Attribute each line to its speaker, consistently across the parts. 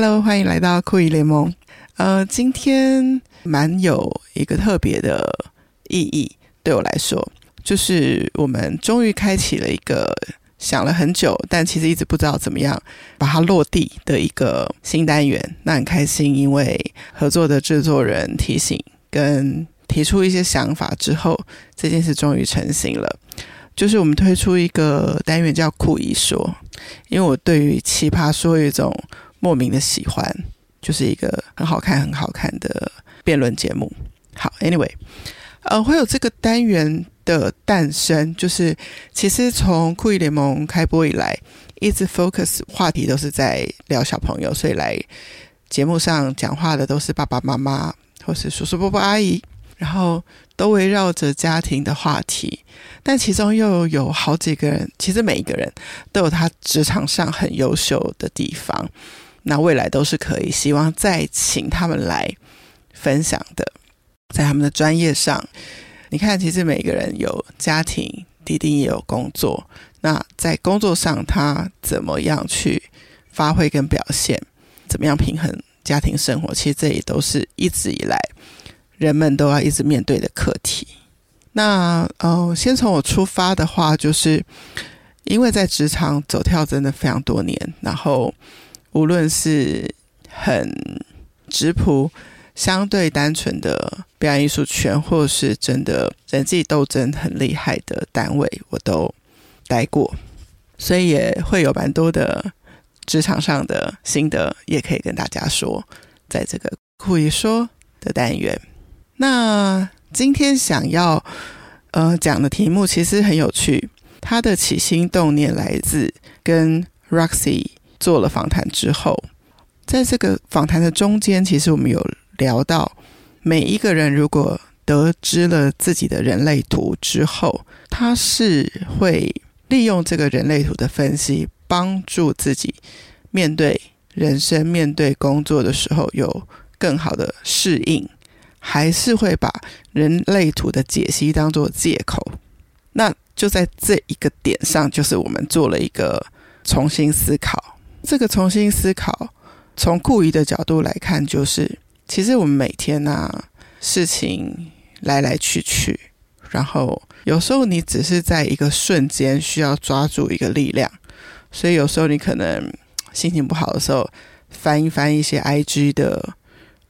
Speaker 1: Hello，欢迎来到酷姨联盟。呃，今天蛮有一个特别的意义，对我来说，就是我们终于开启了一个想了很久，但其实一直不知道怎么样把它落地的一个新单元。那很开心，因为合作的制作人提醒跟提出一些想法之后，这件事终于成型了。就是我们推出一个单元叫“酷姨说”，因为我对于奇葩说有一种莫名的喜欢，就是一个很好看、很好看的辩论节目。好，Anyway，呃，会有这个单元的诞生，就是其实从酷姨联盟开播以来，一直 focus 话题都是在聊小朋友，所以来节目上讲话的都是爸爸妈妈或是叔叔伯伯阿姨。然后都围绕着家庭的话题，但其中又有好几个人，其实每一个人都有他职场上很优秀的地方，那未来都是可以希望再请他们来分享的，在他们的专业上，你看，其实每个人有家庭，弟弟也有工作，那在工作上他怎么样去发挥跟表现，怎么样平衡家庭生活，其实这也都是一直以来。人们都要一直面对的课题。那哦，先从我出发的话，就是因为在职场走跳真的非常多年，然后无论是很质朴、相对单纯的表演艺术圈，或是真的人际斗争很厉害的单位，我都待过，所以也会有蛮多的职场上的心得，也可以跟大家说，在这个酷姨说的单元。那今天想要呃讲的题目其实很有趣，他的起心动念来自跟 Roxy 做了访谈之后，在这个访谈的中间，其实我们有聊到，每一个人如果得知了自己的人类图之后，他是会利用这个人类图的分析，帮助自己面对人生、面对工作的时候有更好的适应。还是会把人类图的解析当做借口，那就在这一个点上，就是我们做了一个重新思考。这个重新思考，从酷姨的角度来看，就是其实我们每天呐、啊，事情来来去去，然后有时候你只是在一个瞬间需要抓住一个力量，所以有时候你可能心情不好的时候，翻一翻一些 IG 的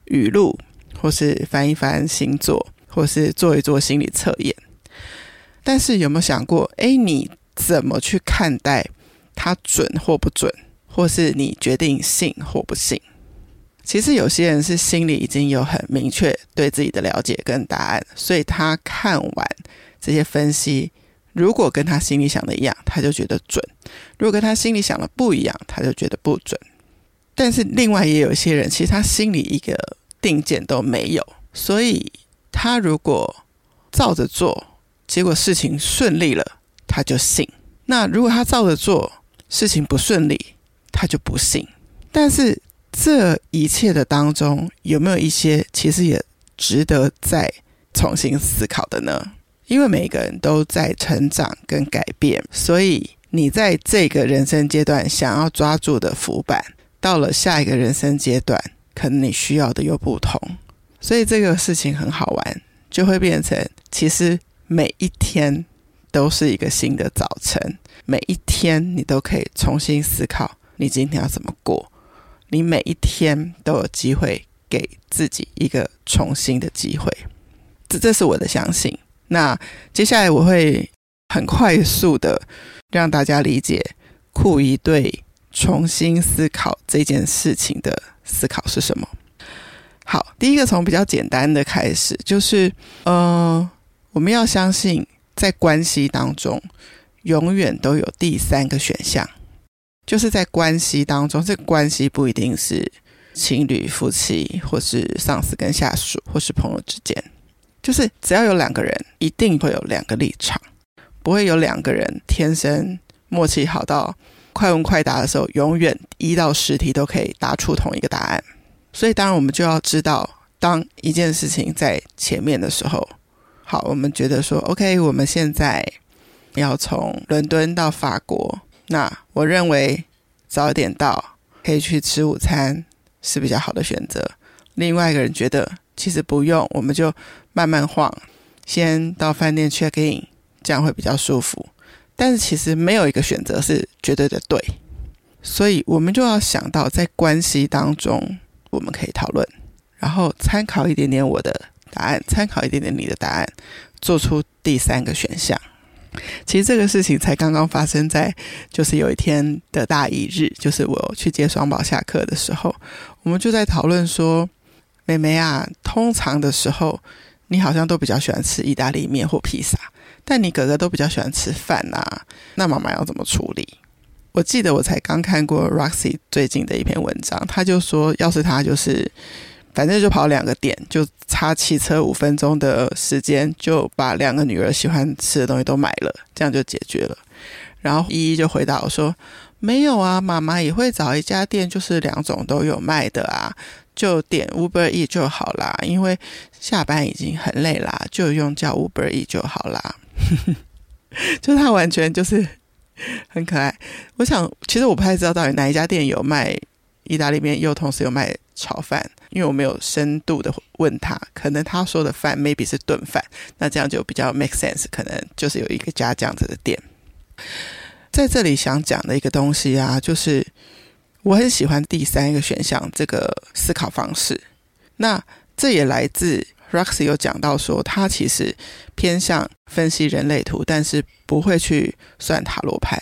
Speaker 1: 语录。或是翻一翻星座，或是做一做心理测验。但是有没有想过，哎，你怎么去看待它准或不准，或是你决定信或不信？其实有些人是心里已经有很明确对自己的了解跟答案，所以他看完这些分析，如果跟他心里想的一样，他就觉得准；如果跟他心里想的不一样，他就觉得不准。但是另外也有一些人，其实他心里一个。定见都没有，所以他如果照着做，结果事情顺利了，他就信；那如果他照着做，事情不顺利，他就不信。但是这一切的当中，有没有一些其实也值得再重新思考的呢？因为每个人都在成长跟改变，所以你在这个人生阶段想要抓住的浮板，到了下一个人生阶段。可能你需要的又不同，所以这个事情很好玩，就会变成其实每一天都是一个新的早晨，每一天你都可以重新思考你今天要怎么过，你每一天都有机会给自己一个重新的机会，这这是我的相信。那接下来我会很快速的让大家理解酷一对重新思考这件事情的。思考是什么？好，第一个从比较简单的开始，就是呃，我们要相信，在关系当中，永远都有第三个选项，就是在关系当中，这个关系不一定是情侣、夫妻，或是上司跟下属，或是朋友之间，就是只要有两个人，一定会有两个立场，不会有两个人天生默契好到。快问快答的时候，永远一到十题都可以答出同一个答案。所以，当然我们就要知道，当一件事情在前面的时候，好，我们觉得说，OK，我们现在要从伦敦到法国，那我认为早点到可以去吃午餐，是比较好的选择，另外一个人觉得其实不用，我们就慢慢晃，先到饭店 check in，这样会比较舒服。但是其实没有一个选择是绝对的对，所以我们就要想到在关系当中，我们可以讨论，然后参考一点点我的答案，参考一点点你的答案，做出第三个选项。其实这个事情才刚刚发生在，就是有一天的大一日，就是我去接双宝下课的时候，我们就在讨论说，妹妹啊，通常的时候你好像都比较喜欢吃意大利面或披萨，但你哥哥都比较喜欢吃饭啊，那妈妈要怎么处理？我记得我才刚看过 Roxy 最近的一篇文章，他就说，要是他就是。反正就跑两个点，就差骑车五分钟的时间，就把两个女儿喜欢吃的东西都买了，这样就解决了。然后依依就回答我说：“没有啊，妈妈也会找一家店，就是两种都有卖的啊，就点 Uber E 就好啦。因为下班已经很累啦，就用叫 Uber E 就好啦。”就他完全就是很可爱。我想，其实我不太知道到底哪一家店有卖意大利面，又同时有卖炒饭。因为我没有深度的问他，可能他说的饭 maybe 是炖饭，那这样就比较 make sense，可能就是有一个家这样子的店。在这里想讲的一个东西啊，就是我很喜欢第三个选项这个思考方式。那这也来自 Roxy 有讲到说，他其实偏向分析人类图，但是不会去算塔罗牌，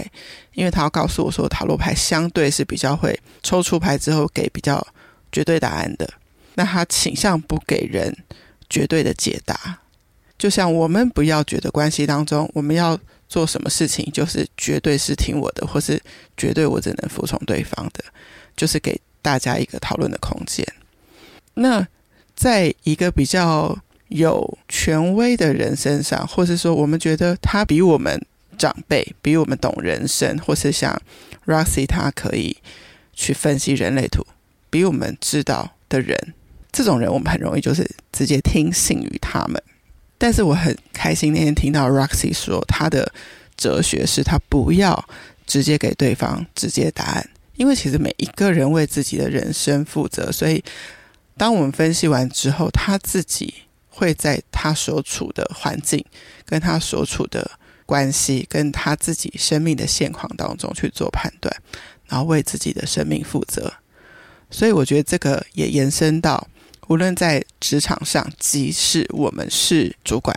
Speaker 1: 因为他要告诉我说，塔罗牌相对是比较会抽出牌之后给比较。绝对答案的，那他倾向不给人绝对的解答。就像我们不要觉得关系当中，我们要做什么事情，就是绝对是听我的，或是绝对我只能服从对方的，就是给大家一个讨论的空间。那在一个比较有权威的人身上，或是说我们觉得他比我们长辈，比我们懂人生，或是像 Roxy，他可以去分析人类图。比我们知道的人，这种人我们很容易就是直接听信于他们。但是我很开心那天听到 Roxy 说，他的哲学是他不要直接给对方直接答案，因为其实每一个人为自己的人生负责。所以当我们分析完之后，他自己会在他所处的环境、跟他所处的关系、跟他自己生命的现况当中去做判断，然后为自己的生命负责。所以我觉得这个也延伸到，无论在职场上，即使我们是主管，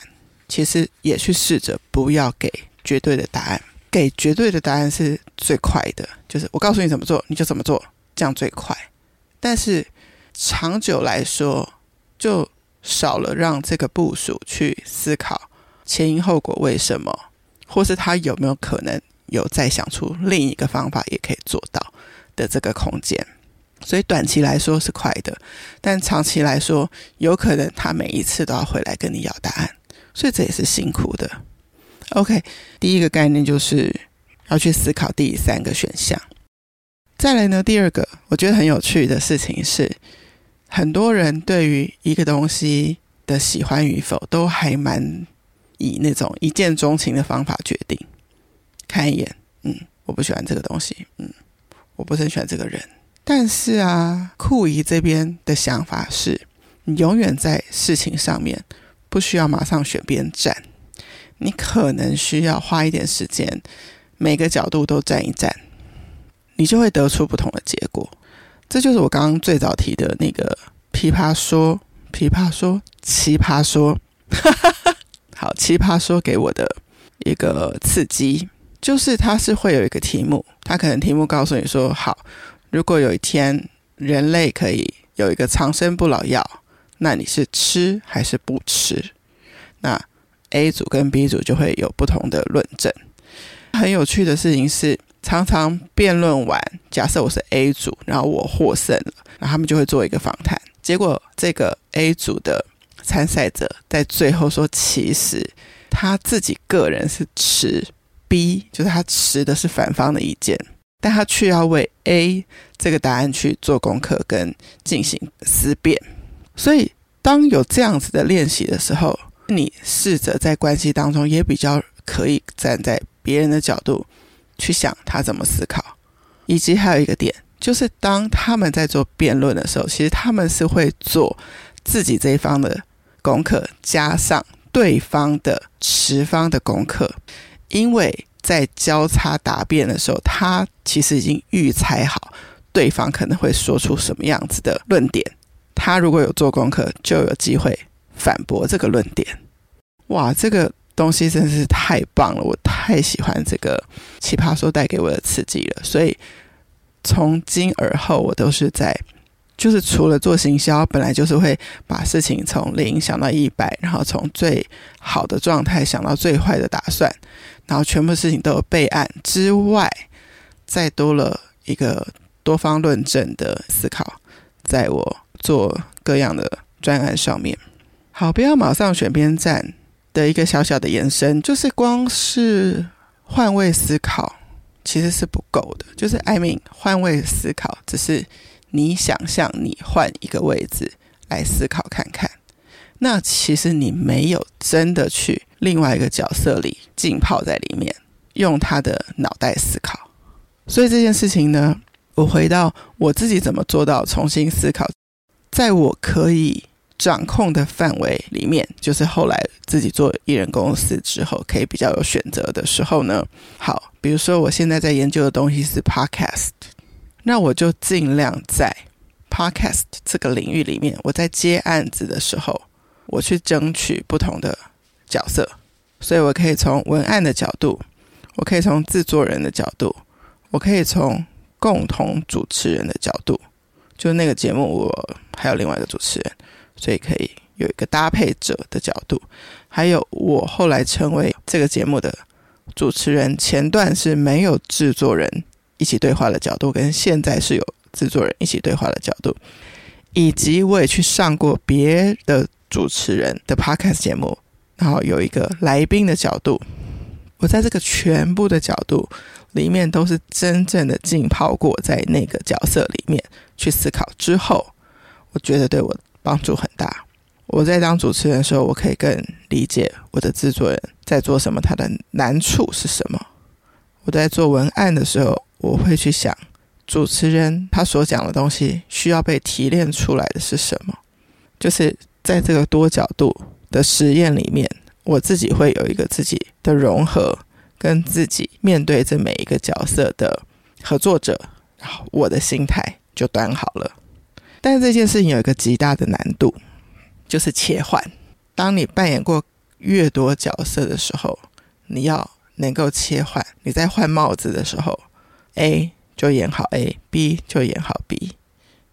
Speaker 1: 其实也去试着不要给绝对的答案。给绝对的答案是最快的，就是我告诉你怎么做，你就怎么做，这样最快。但是长久来说，就少了让这个部署去思考前因后果，为什么，或是他有没有可能有再想出另一个方法也可以做到的这个空间。所以短期来说是快的，但长期来说，有可能他每一次都要回来跟你要答案，所以这也是辛苦的。OK，第一个概念就是要去思考第三个选项。再来呢，第二个我觉得很有趣的事情是，很多人对于一个东西的喜欢与否，都还蛮以那种一见钟情的方法决定。看一眼，嗯，我不喜欢这个东西，嗯，我不是很喜欢这个人。但是啊，酷姨这边的想法是，你永远在事情上面不需要马上选边站，你可能需要花一点时间，每个角度都站一站，你就会得出不同的结果。这就是我刚刚最早提的那个琵琶说、琵琶说、奇葩说，好，奇葩说给我的一个刺激，就是它是会有一个题目，它可能题目告诉你说，好。如果有一天人类可以有一个长生不老药，那你是吃还是不吃？那 A 组跟 B 组就会有不同的论证。很有趣的事情是，常常辩论完，假设我是 A 组，然后我获胜了，然后他们就会做一个访谈。结果这个 A 组的参赛者在最后说，其实他自己个人是持 B，就是他持的是反方的意见。但他却要为 A 这个答案去做功课跟进行思辨，所以当有这样子的练习的时候，你试着在关系当中也比较可以站在别人的角度去想他怎么思考，以及还有一个点就是当他们在做辩论的时候，其实他们是会做自己这一方的功课，加上对方的持方的功课，因为在交叉答辩的时候，他其实已经预猜好对方可能会说出什么样子的论点，他如果有做功课，就有机会反驳这个论点。哇，这个东西真是太棒了！我太喜欢这个奇葩说带给我的刺激了。所以从今而后，我都是在，就是除了做行销，本来就是会把事情从零想到一百，然后从最好的状态想到最坏的打算，然后全部事情都有备案之外，再多了一个多方论证的思考，在我做各样的专案上面。好，不要马上选边站。的一个小小的延伸，就是光是换位思考其实是不够的。就是 I mean，换位思考只是你想象你换一个位置来思考看看，那其实你没有真的去另外一个角色里浸泡在里面，用他的脑袋思考。所以这件事情呢，我回到我自己怎么做到重新思考，在我可以。掌控的范围里面，就是后来自己做艺人公司之后，可以比较有选择的时候呢。好，比如说我现在在研究的东西是 Podcast，那我就尽量在 Podcast 这个领域里面，我在接案子的时候，我去争取不同的角色，所以我可以从文案的角度，我可以从制作人的角度，我可以从共同主持人的角度，就那个节目我还有另外一个主持人。所以可以有一个搭配者的角度，还有我后来成为这个节目的主持人，前段是没有制作人一起对话的角度，跟现在是有制作人一起对话的角度，以及我也去上过别的主持人的 podcast 节目，然后有一个来宾的角度，我在这个全部的角度里面都是真正的浸泡过在那个角色里面去思考。之后，我觉得对我。帮助很大。我在当主持人的时候，我可以更理解我的制作人在做什么，他的难处是什么。我在做文案的时候，我会去想主持人他所讲的东西需要被提炼出来的是什么。就是在这个多角度的实验里面，我自己会有一个自己的融合，跟自己面对这每一个角色的合作者，然后我的心态就端好了。但是这件事情有一个极大的难度，就是切换。当你扮演过越多角色的时候，你要能够切换。你在换帽子的时候，A 就演好 A，B 就演好 B。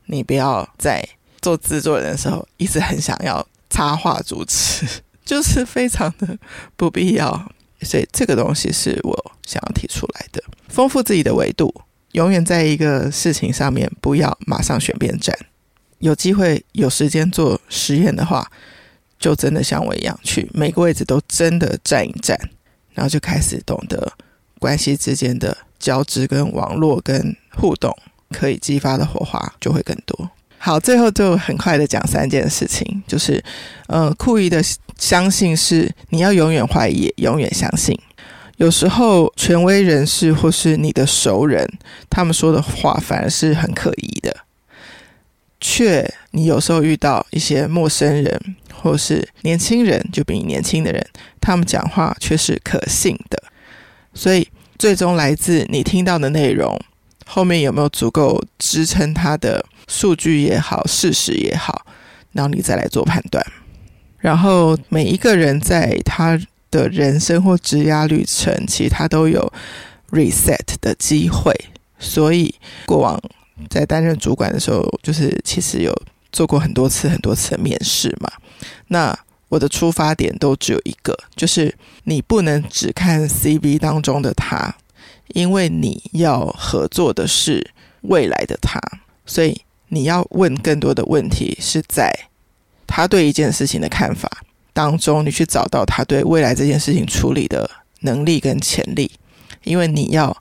Speaker 1: 你不要在做制作人的时候一直很想要插话主持，就是非常的不必要。所以这个东西是我想要提出来的，丰富自己的维度。永远在一个事情上面，不要马上选边站。有机会有时间做实验的话，就真的像我一样去每个位置都真的站一站，然后就开始懂得关系之间的交织跟网络跟互动，可以激发的火花就会更多。好，最后就很快的讲三件事情，就是呃，酷姨的相信是你要永远怀疑，永远相信。有时候权威人士或是你的熟人，他们说的话反而是很可疑的。却，你有时候遇到一些陌生人，或是年轻人，就比你年轻的人，他们讲话却是可信的。所以，最终来自你听到的内容后面有没有足够支撑他的数据也好，事实也好，然后你再来做判断。然后，每一个人在他的人生或职涯旅程，其实他都有 reset 的机会。所以，过往。在担任主管的时候，就是其实有做过很多次、很多次的面试嘛。那我的出发点都只有一个，就是你不能只看 CV 当中的他，因为你要合作的是未来的他，所以你要问更多的问题，是在他对一件事情的看法当中，你去找到他对未来这件事情处理的能力跟潜力，因为你要。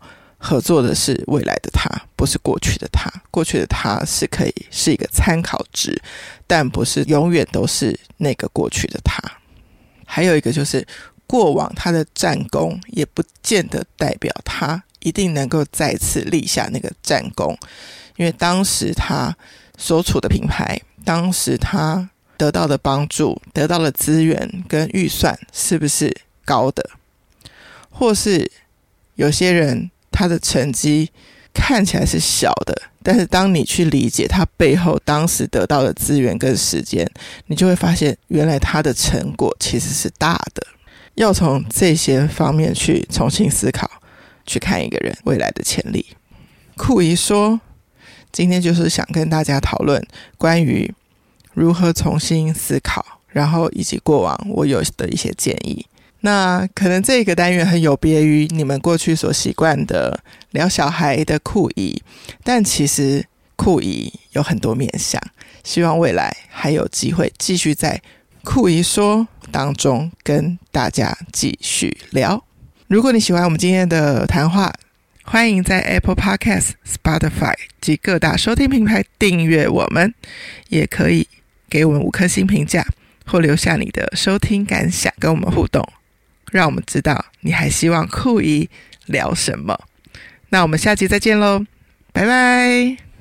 Speaker 1: 合作的是未来的他，不是过去的他。过去的他是可以是一个参考值，但不是永远都是那个过去的他。还有一个就是，过往他的战功也不见得代表他一定能够再次立下那个战功，因为当时他所处的品牌，当时他得到的帮助、得到的资源跟预算是不是高的，或是有些人他的成绩看起来是小的，但是当你去理解他背后当时得到的资源跟时间，你就会发现，原来他的成果其实是大的。要从这些方面去重新思考，去看一个人未来的潜力。酷姨说，今天就是想跟大家讨论关于如何重新思考，然后以及过往我有的一些建议。那可能这个单元很有别于你们过去所习惯的聊小孩的酷姨，但其实酷姨有很多面向，希望未来还有机会继续在酷姨说当中跟大家继续聊。如果你喜欢我们今天的谈话，欢迎在 Apple Podcast、Spotify 及各大收听平台订阅我们，也可以给我们五颗星评价或留下你的收听感想，跟我们互动，让我们知道你还希望酷姨聊什么。那我们下期再见喽，拜拜。